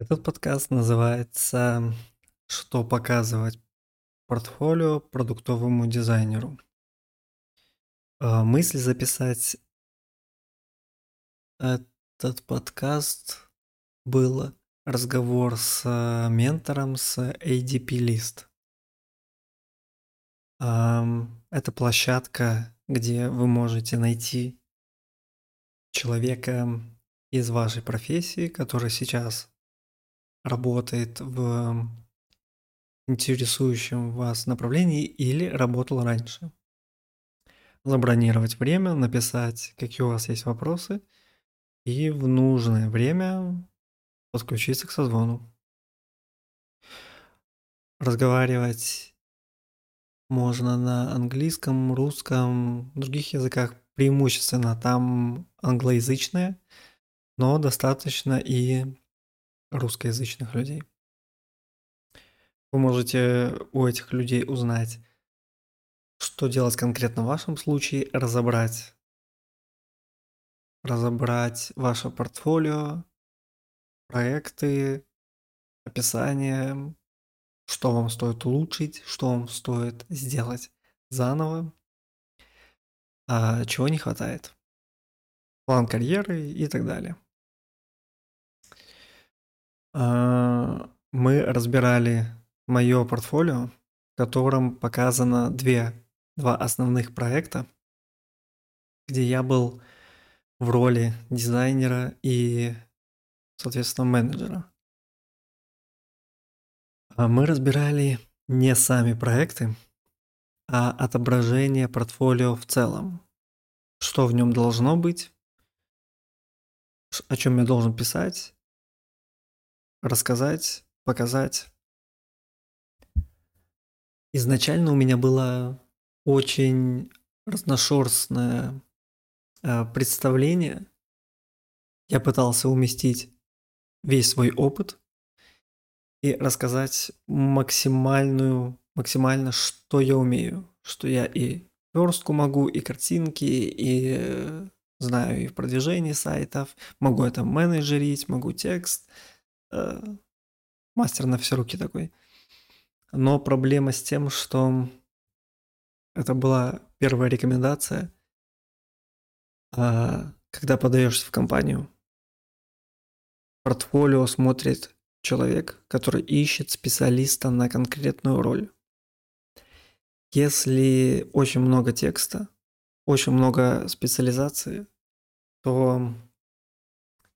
Этот подкаст называется «Что показывать портфолио продуктовому дизайнеру». А, мысль записать этот подкаст был разговор с ментором с ADP List. Это площадка, где вы можете найти человека из вашей профессии, который сейчас работает в интересующем вас направлении или работал раньше. Забронировать время, написать, какие у вас есть вопросы, и в нужное время подключиться к созвону. Разговаривать можно на английском, русском, других языках преимущественно там англоязычные, но достаточно и русскоязычных людей. Вы можете у этих людей узнать, что делать конкретно в вашем случае, разобрать, разобрать ваше портфолио, проекты, описание, что вам стоит улучшить, что вам стоит сделать заново, а чего не хватает, план карьеры и так далее. А, мы разбирали мое портфолио, в котором показано две, два основных проекта, где я был в роли дизайнера и, соответственно, менеджера. А мы разбирали не сами проекты, а отображение портфолио в целом. Что в нем должно быть, о чем я должен писать, рассказать, показать. Изначально у меня было очень разношерстное э, представление. Я пытался уместить весь свой опыт и рассказать максимальную, максимально, что я умею, что я и верстку могу, и картинки, и э, знаю и в продвижении сайтов, могу это менеджерить, могу текст, э, мастер на все руки такой. Но проблема с тем, что это была первая рекомендация, а когда подаешься в компанию, портфолио смотрит человек, который ищет специалиста на конкретную роль. Если очень много текста, очень много специализации, то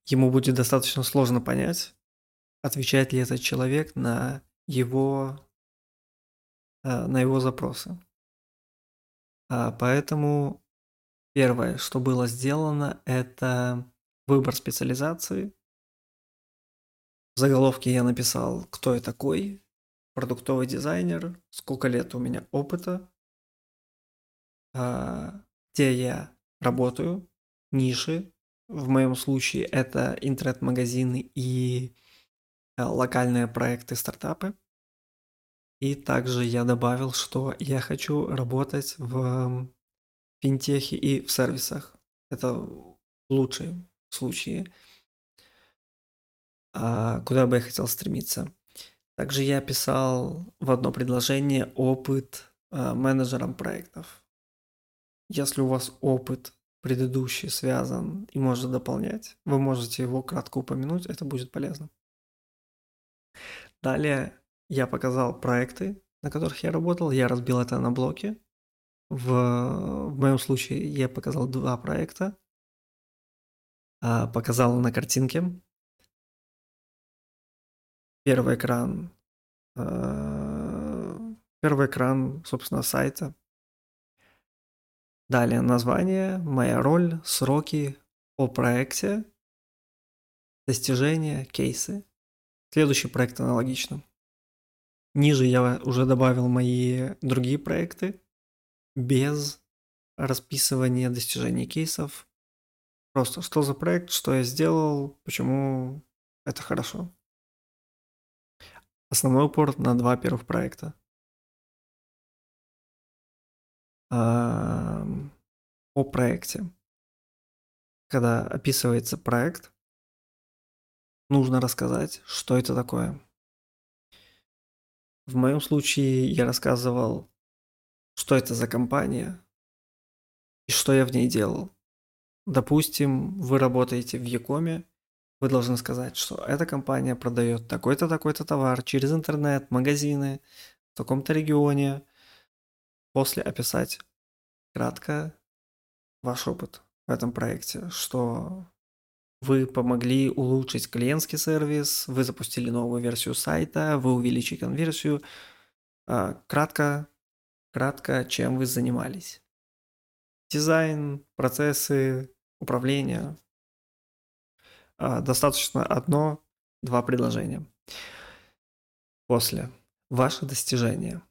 ему будет достаточно сложно понять, отвечает ли этот человек на его, э, на его запросы. А, поэтому первое, что было сделано, это выбор специализации. В заголовке я написал, кто я такой, продуктовый дизайнер, сколько лет у меня опыта, а, где я работаю, ниши. В моем случае это интернет-магазины и локальные проекты, стартапы. И также я добавил, что я хочу работать в финтехе и в сервисах. Это лучшие случаи. А куда бы я хотел стремиться? Также я писал в одно предложение опыт э, менеджером проектов. Если у вас опыт предыдущий связан и может дополнять, вы можете его кратко упомянуть, это будет полезно. Далее я показал проекты, на которых я работал. Я разбил это на блоки. В, в моем случае я показал два проекта. А, показал на картинке. Первый экран. А, первый экран, собственно, сайта. Далее название, моя роль, сроки о проекте, достижения, кейсы. Следующий проект аналогично. Ниже я уже добавил мои другие проекты без расписывания достижений кейсов. Просто что за проект, что я сделал, почему это хорошо. Основной упор на два первых проекта. О проекте. Когда описывается проект, нужно рассказать, что это такое. В моем случае я рассказывал, что это за компания и что я в ней делал. Допустим, вы работаете в Якоме, вы должны сказать, что эта компания продает такой-то, такой-то товар через интернет, магазины в таком-то регионе. После описать кратко ваш опыт в этом проекте, что вы помогли улучшить клиентский сервис, вы запустили новую версию сайта, вы увеличили конверсию. А, кратко, кратко, чем вы занимались. Дизайн, процессы, управление. А, достаточно одно-два предложения. После. Ваши достижения.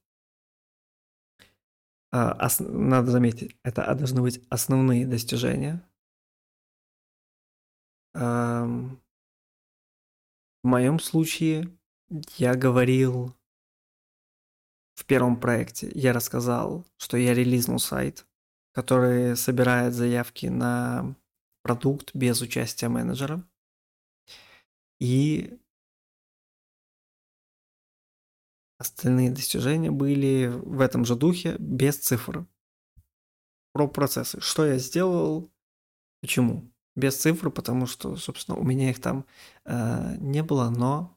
А, надо заметить, это должны быть основные достижения – в моем случае я говорил в первом проекте, я рассказал, что я релизнул сайт, который собирает заявки на продукт без участия менеджера. И остальные достижения были в этом же духе, без цифр. Про процессы. Что я сделал, почему без цифр, потому что, собственно, у меня их там э, не было, но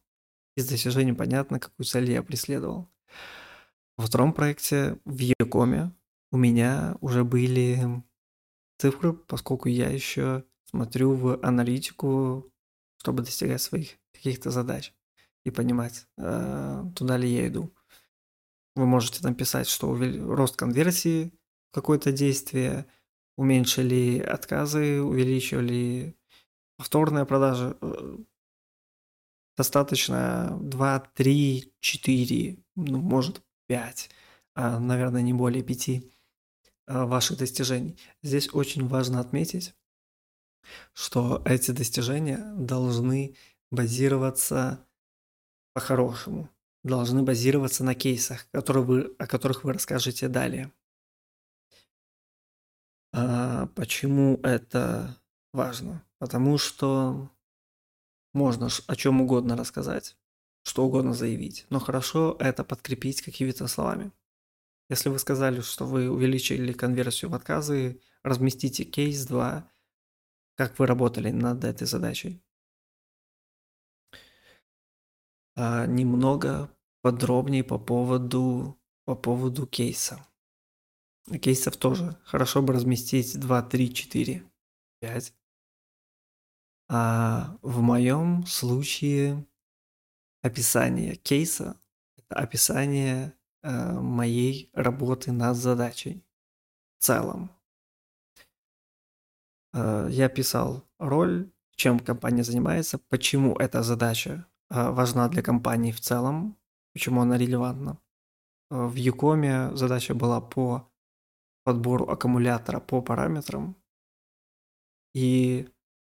из достижений понятно, какую цель я преследовал. Во втором проекте в Якоме у меня уже были цифры, поскольку я еще смотрю в аналитику, чтобы достигать своих каких-то задач и понимать, э, туда ли я иду. Вы можете там писать, что рост конверсии, какое-то действие, уменьшили отказы, увеличивали повторные продажи. Э, достаточно 2, 3, 4, ну, может, 5, а, наверное, не более 5 а, ваших достижений. Здесь очень важно отметить, что эти достижения должны базироваться по-хорошему, должны базироваться на кейсах, которые вы, о которых вы расскажете далее. А, почему это важно? Потому что можно о чем угодно рассказать, что угодно заявить, но хорошо это подкрепить какими-то словами. Если вы сказали, что вы увеличили конверсию в отказы, разместите кейс 2, как вы работали над этой задачей. А, немного подробнее по поводу, по поводу кейса. Кейсов тоже. Хорошо бы разместить 2, 3, 4, 5. А в моем случае описание кейса – это описание э, моей работы над задачей в целом. Э, я писал роль, чем компания занимается, почему эта задача э, важна для компании в целом, почему она релевантна. Э, в Юкоме задача была по подбору аккумулятора по параметрам. И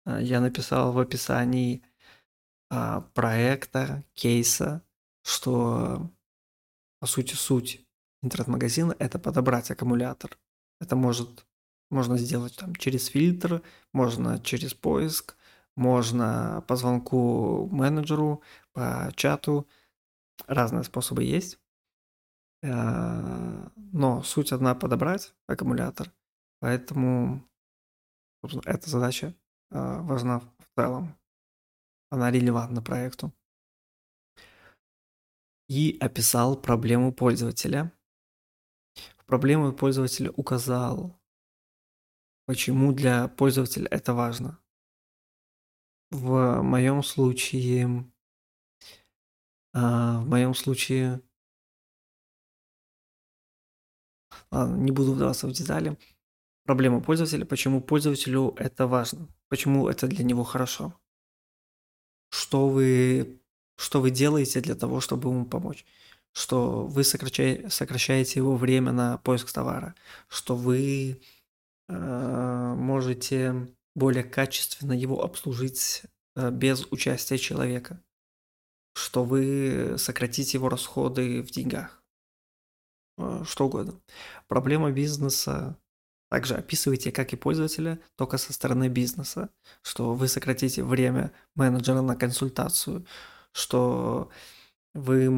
а, я написал в описании а, проекта, кейса, что по сути суть интернет-магазина – это подобрать аккумулятор. Это может, можно сделать там через фильтр, можно через поиск, можно по звонку менеджеру, по чату. Разные способы есть. А, но суть одна подобрать аккумулятор, поэтому эта задача а, важна в целом. Она релевантна проекту. И описал проблему пользователя. В проблему пользователя указал, почему для пользователя это важно. В моем случае, а, в моем случае Ладно, не буду вдаваться в детали. Проблема пользователя, почему пользователю это важно, почему это для него хорошо. Что вы, что вы делаете для того, чтобы ему помочь? Что вы сокращаете, сокращаете его время на поиск товара, что вы э, можете более качественно его обслужить э, без участия человека, что вы сократите его расходы в деньгах. Э, что угодно. Проблема бизнеса Также описывайте, как и пользователя, только со стороны бизнеса, что вы сократите время менеджера на консультацию, что вы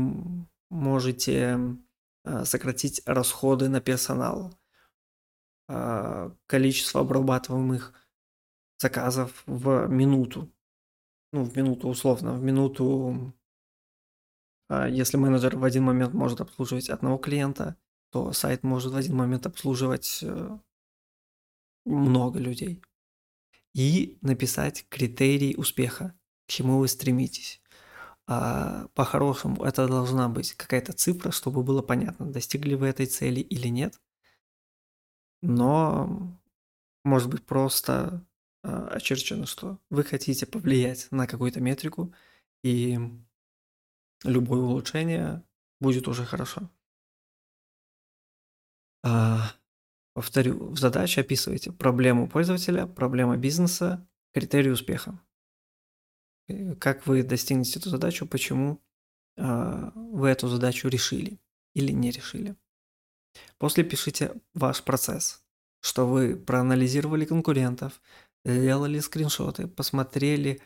можете э, сократить расходы на персонал, э, количество обрабатываемых заказов в минуту. Ну, в минуту условно, в минуту, если менеджер в один момент может обслуживать одного клиента, то сайт может в один момент обслуживать много людей. И написать критерий успеха, к чему вы стремитесь. А по-хорошему это должна быть какая-то цифра, чтобы было понятно, достигли вы этой цели или нет. Но может быть просто а, очерчено, что вы хотите повлиять на какую-то метрику, и любое улучшение будет уже хорошо. А, повторю, в задаче описывайте проблему пользователя, проблема бизнеса, критерий успеха. Как вы достигнете эту задачу, почему э, вы эту задачу решили или не решили. После пишите ваш процесс, что вы проанализировали конкурентов, сделали скриншоты, посмотрели,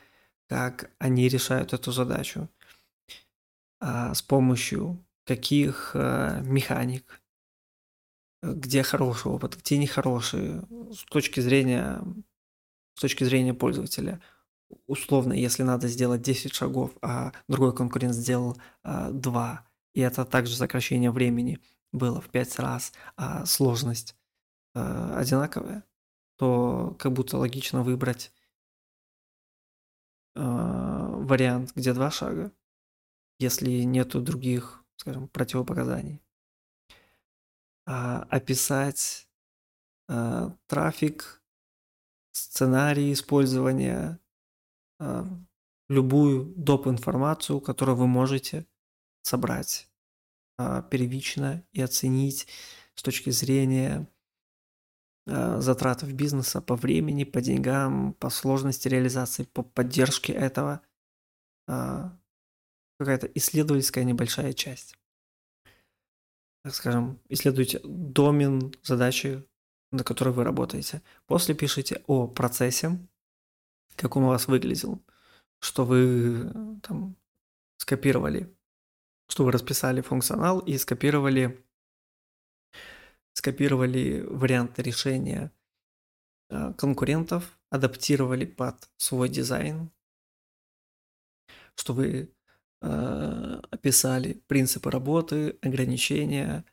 как они решают эту задачу, с помощью каких э, механик, где хороший опыт, где нехороший, с точки зрения, с точки зрения пользователя – условно, если надо сделать 10 шагов, а другой конкурент сделал а, 2, и это также сокращение времени было в 5 раз, а сложность а, одинаковая, то как будто логично выбрать а, вариант, где два шага, если нету других, скажем, противопоказаний. А, описать а, трафик, сценарий использования а, любую доп. информацию, которую вы можете собрать а, первично и оценить с точки зрения а, затратов бизнеса по времени, по деньгам, по сложности реализации, по поддержке этого. Какая-то исследовательская небольшая часть. Так скажем, исследуйте домен задачи, на которой вы работаете. После пишите о процессе, как он у вас выглядел, что вы там скопировали, что вы расписали функционал и скопировали, скопировали варианты решения э, конкурентов, адаптировали под свой дизайн, что вы описали принципы работы, ограничения,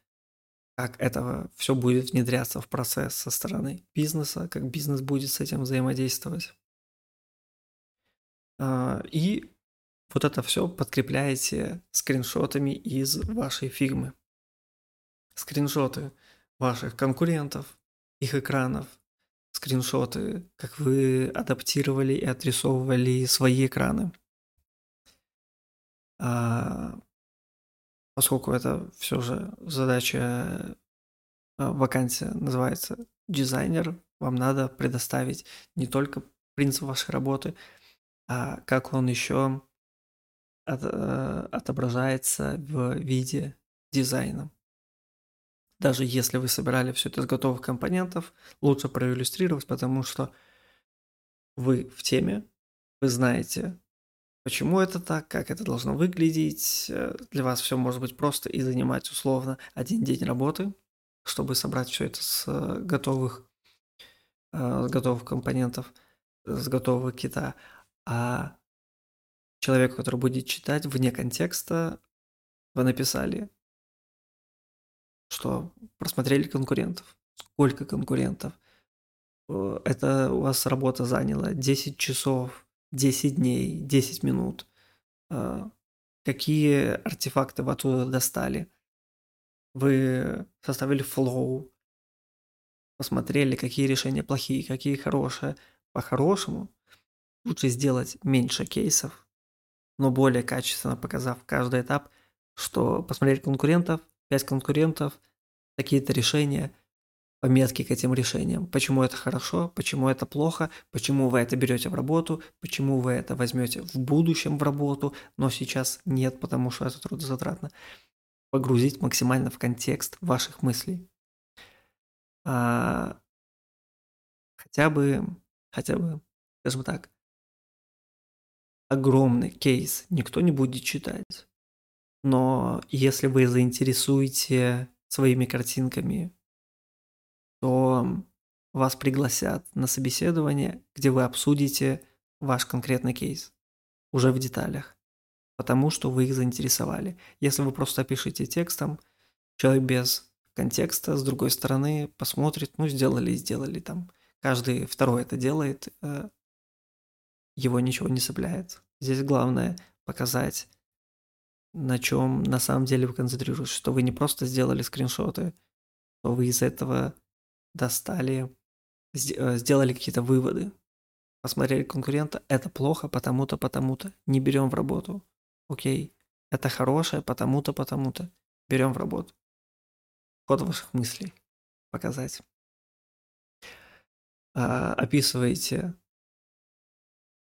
как это все будет внедряться в процесс со стороны бизнеса, как бизнес будет с этим взаимодействовать. А, и вот это все подкрепляете скриншотами из вашей фигмы. Скриншоты ваших конкурентов, их экранов, скриншоты, как вы адаптировали и отрисовывали свои экраны. А, поскольку это все же задача а, вакансия называется дизайнер, вам надо предоставить не только принцип вашей работы, а как он еще от, э, отображается в виде дизайна. Даже если вы собирали все это из готовых компонентов, лучше проиллюстрировать, потому что вы в теме, вы знаете, почему это так, как это должно выглядеть. Э, для вас все может быть просто и занимать условно один день работы, чтобы собрать все это с э, готовых, с готовых компонентов, с готового кита а человеку, который будет читать вне контекста, вы написали, что просмотрели конкурентов. Сколько конкурентов? Э, это у вас работа заняла 10 часов, 10 дней, 10 минут. Э, какие артефакты вы оттуда достали? Вы составили флоу, посмотрели, какие решения плохие, какие хорошие. По-хорошему, Лучше сделать меньше кейсов, но более качественно показав каждый этап, что посмотреть конкурентов, 5 конкурентов, какие-то решения, пометки к этим решениям. Почему это хорошо, почему это плохо, почему вы это берете в работу, почему вы это возьмете в будущем в работу, но сейчас нет, потому что это трудозатратно. Погрузить максимально в контекст ваших мыслей. А хотя бы, хотя бы, скажем так, огромный кейс никто не будет читать. Но если вы заинтересуете своими картинками, то вас пригласят на собеседование, где вы обсудите ваш конкретный кейс уже в деталях, потому что вы их заинтересовали. Если вы просто опишите текстом, человек без контекста, с другой стороны, посмотрит, ну, сделали сделали там. Каждый второй это делает, э, его ничего не цепляет. Здесь главное показать, на чем на самом деле вы концентрируетесь, что вы не просто сделали скриншоты, что вы из этого достали, э, сделали какие-то выводы, посмотрели конкурента, это плохо, потому-то, потому-то, не берем в работу. Окей, это хорошее, потому-то, потому-то, берем в работу. Ход ваших мыслей показать. А, описываете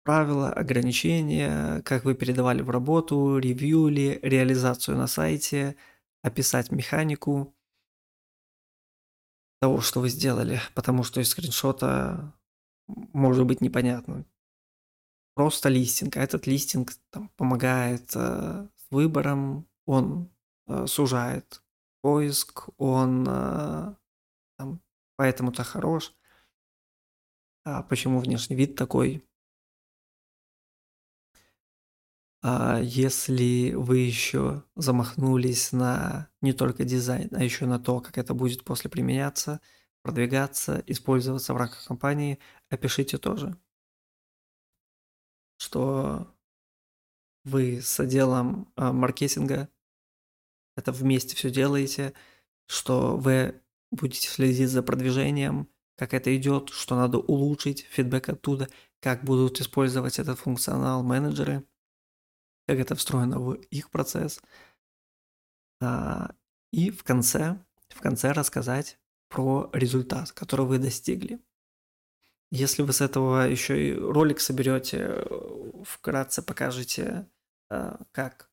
правила, ограничения, как вы передавали в работу, ревьюли, реализацию на сайте, описать механику того, что вы сделали, потому что из скриншота может быть непонятно. Просто листинг, а этот листинг там, помогает э, с выбором, он э, сужает поиск, он э, там, поэтому-то хорош. А почему внешний вид такой? А если вы еще замахнулись на не только дизайн, а еще на то, как это будет после применяться, продвигаться, использоваться в рамках компании, опишите тоже, что вы с отделом а, маркетинга это вместе все делаете, что вы будете следить за продвижением, как это идет, что надо улучшить, фидбэк оттуда, как будут использовать этот функционал менеджеры – как это встроено в их процесс. А, и в конце, в конце рассказать про результат, который вы достигли. Если вы с этого еще и ролик соберете, вкратце покажете, а, как,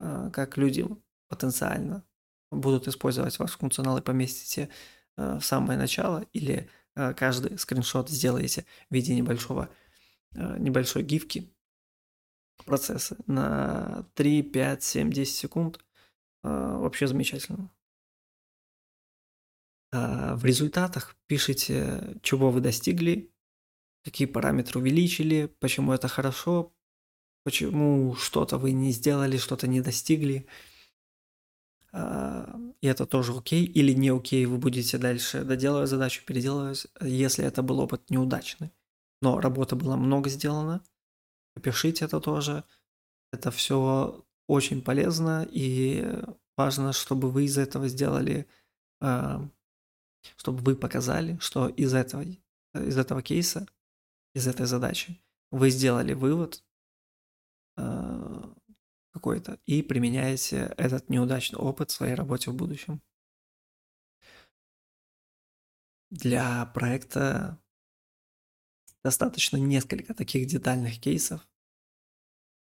а, как люди потенциально будут использовать ваш функционал и поместите в самое начало, или каждый скриншот сделаете в виде небольшого, небольшой гифки, процессы на 3, 5, 7, 10 секунд. А, вообще замечательно. А, в результатах пишите, чего вы достигли, какие параметры увеличили, почему это хорошо, почему что-то вы не сделали, что-то не достигли. А, и это тоже окей или не окей, вы будете дальше доделывать задачу, переделывать, если это был опыт неудачный. Но работы было много сделано, Пишите это тоже. Это все очень полезно, и важно, чтобы вы из этого сделали, а, чтобы вы показали, что из этого, из этого кейса, из этой задачи вы сделали вывод а, какой-то и применяете этот неудачный опыт в своей работе в будущем. Для проекта достаточно несколько таких детальных кейсов,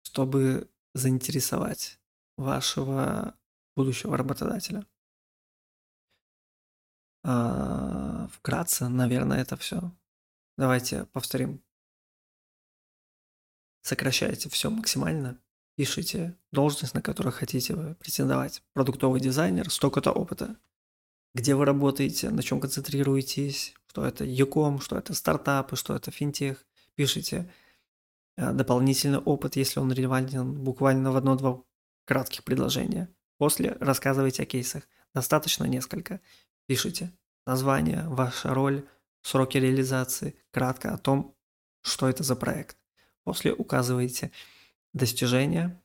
чтобы заинтересовать вашего будущего работодателя. А, вкратце, наверное, это все. Давайте повторим. Сокращайте все максимально. Пишите должность, на которую хотите претендовать. Продуктовый дизайнер, столько-то опыта. Где вы работаете, на чем концентрируетесь, что это Юком, что это стартапы, что это финтех. Пишите э, дополнительный опыт, если он релевантен, буквально в одно-два кратких предложения. После рассказывайте о кейсах. Достаточно несколько. Пишите название, ваша роль, сроки реализации, кратко о том, что это за проект. После указываете достижения,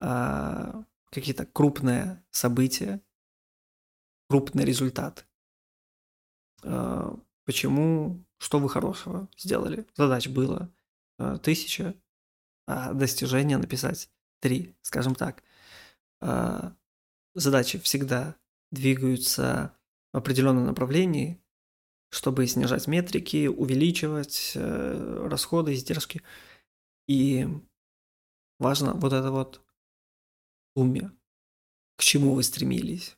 а, какие-то крупные события, крупный результат. А, почему, что вы хорошего сделали? Задач было а, тысяча, а достижения написать три, скажем так. А, задачи всегда двигаются в определенном направлении, чтобы снижать метрики, увеличивать э, расходы, издержки. И важно вот это вот уме, к чему вы стремились.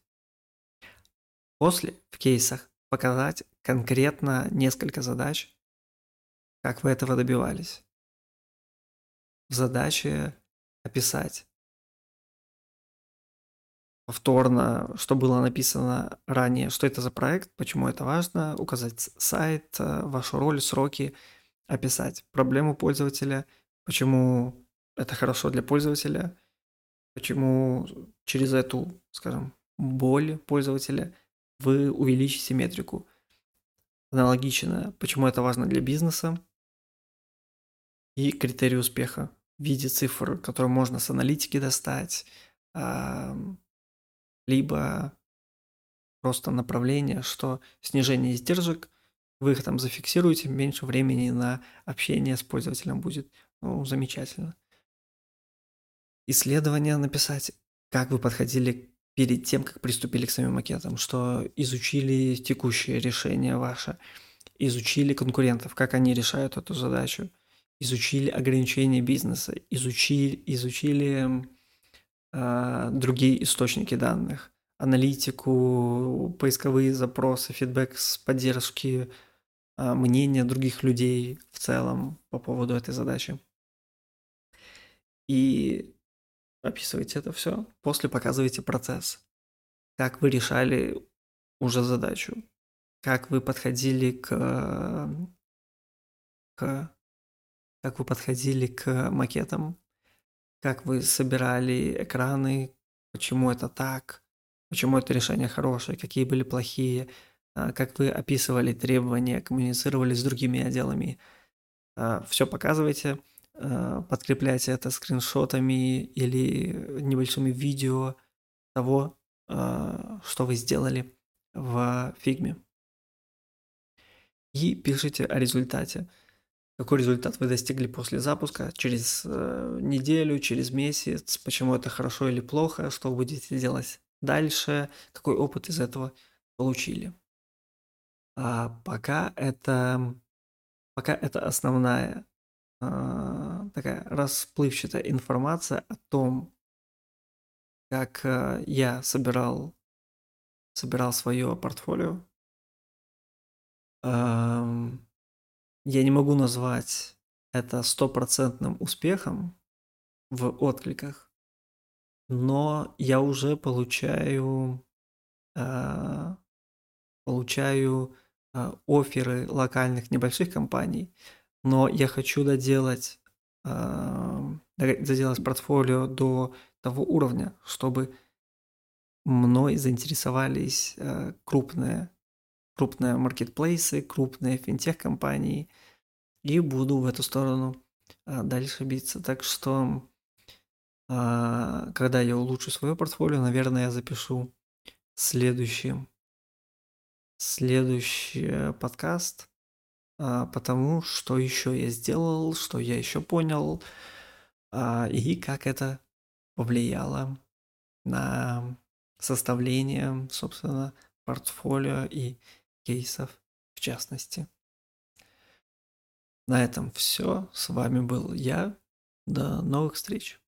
После в кейсах показать конкретно несколько задач, как вы этого добивались. В задаче описать повторно, что было написано ранее, что это за проект, почему это важно, указать сайт, э, вашу роль, сроки, описать проблему пользователя, почему это хорошо для пользователя, почему через эту, скажем, боль пользователя вы увеличите метрику. Аналогично, почему это важно для бизнеса и критерии успеха в виде цифр, которые можно с аналитики достать, либо просто направление, что снижение издержек, вы их там зафиксируете, меньше времени на общение с пользователем будет. Ну, замечательно. Исследование написать, как вы подходили перед тем, как приступили к самим макетам, что изучили текущее решение ваше, изучили конкурентов, как они решают эту задачу, изучили ограничения бизнеса, изучили, изучили э, другие источники данных, аналитику, поисковые запросы, фидбэк с поддержки, э, мнения других людей в целом по поводу этой задачи. И описываете это все, после показываете процесс, как вы решали уже задачу, как вы подходили к, к как вы подходили к макетам, как вы собирали экраны, почему это так, почему это решение хорошее, какие были плохие, а, как вы описывали требования, коммуницировали с другими отделами. А, все показывайте, подкрепляйте это скриншотами или небольшими видео того, что вы сделали в фигме. И пишите о результате. Какой результат вы достигли после запуска, через э, неделю, через месяц, почему это хорошо или плохо, что будете делать дальше, какой опыт из этого получили. А пока это, пока это основная э, такая расплывчатая информация о том, как э, я собирал, собирал свое портфолио. Я не могу назвать это стопроцентным успехом в откликах, но я уже получаю, э, получаю э, оферы локальных небольших компаний, но я хочу доделать, э, доделать портфолио до того уровня, чтобы мной заинтересовались э, крупные крупные маркетплейсы, крупные финтех-компании, и буду в эту сторону а, дальше биться. Так что, а, когда я улучшу свое портфолио, наверное, я запишу следующий, следующий подкаст, а, потому что еще я сделал, что я еще понял, а, и как это повлияло на составление, собственно, портфолио и кейсов в частности. На этом все. С вами был я. До новых встреч.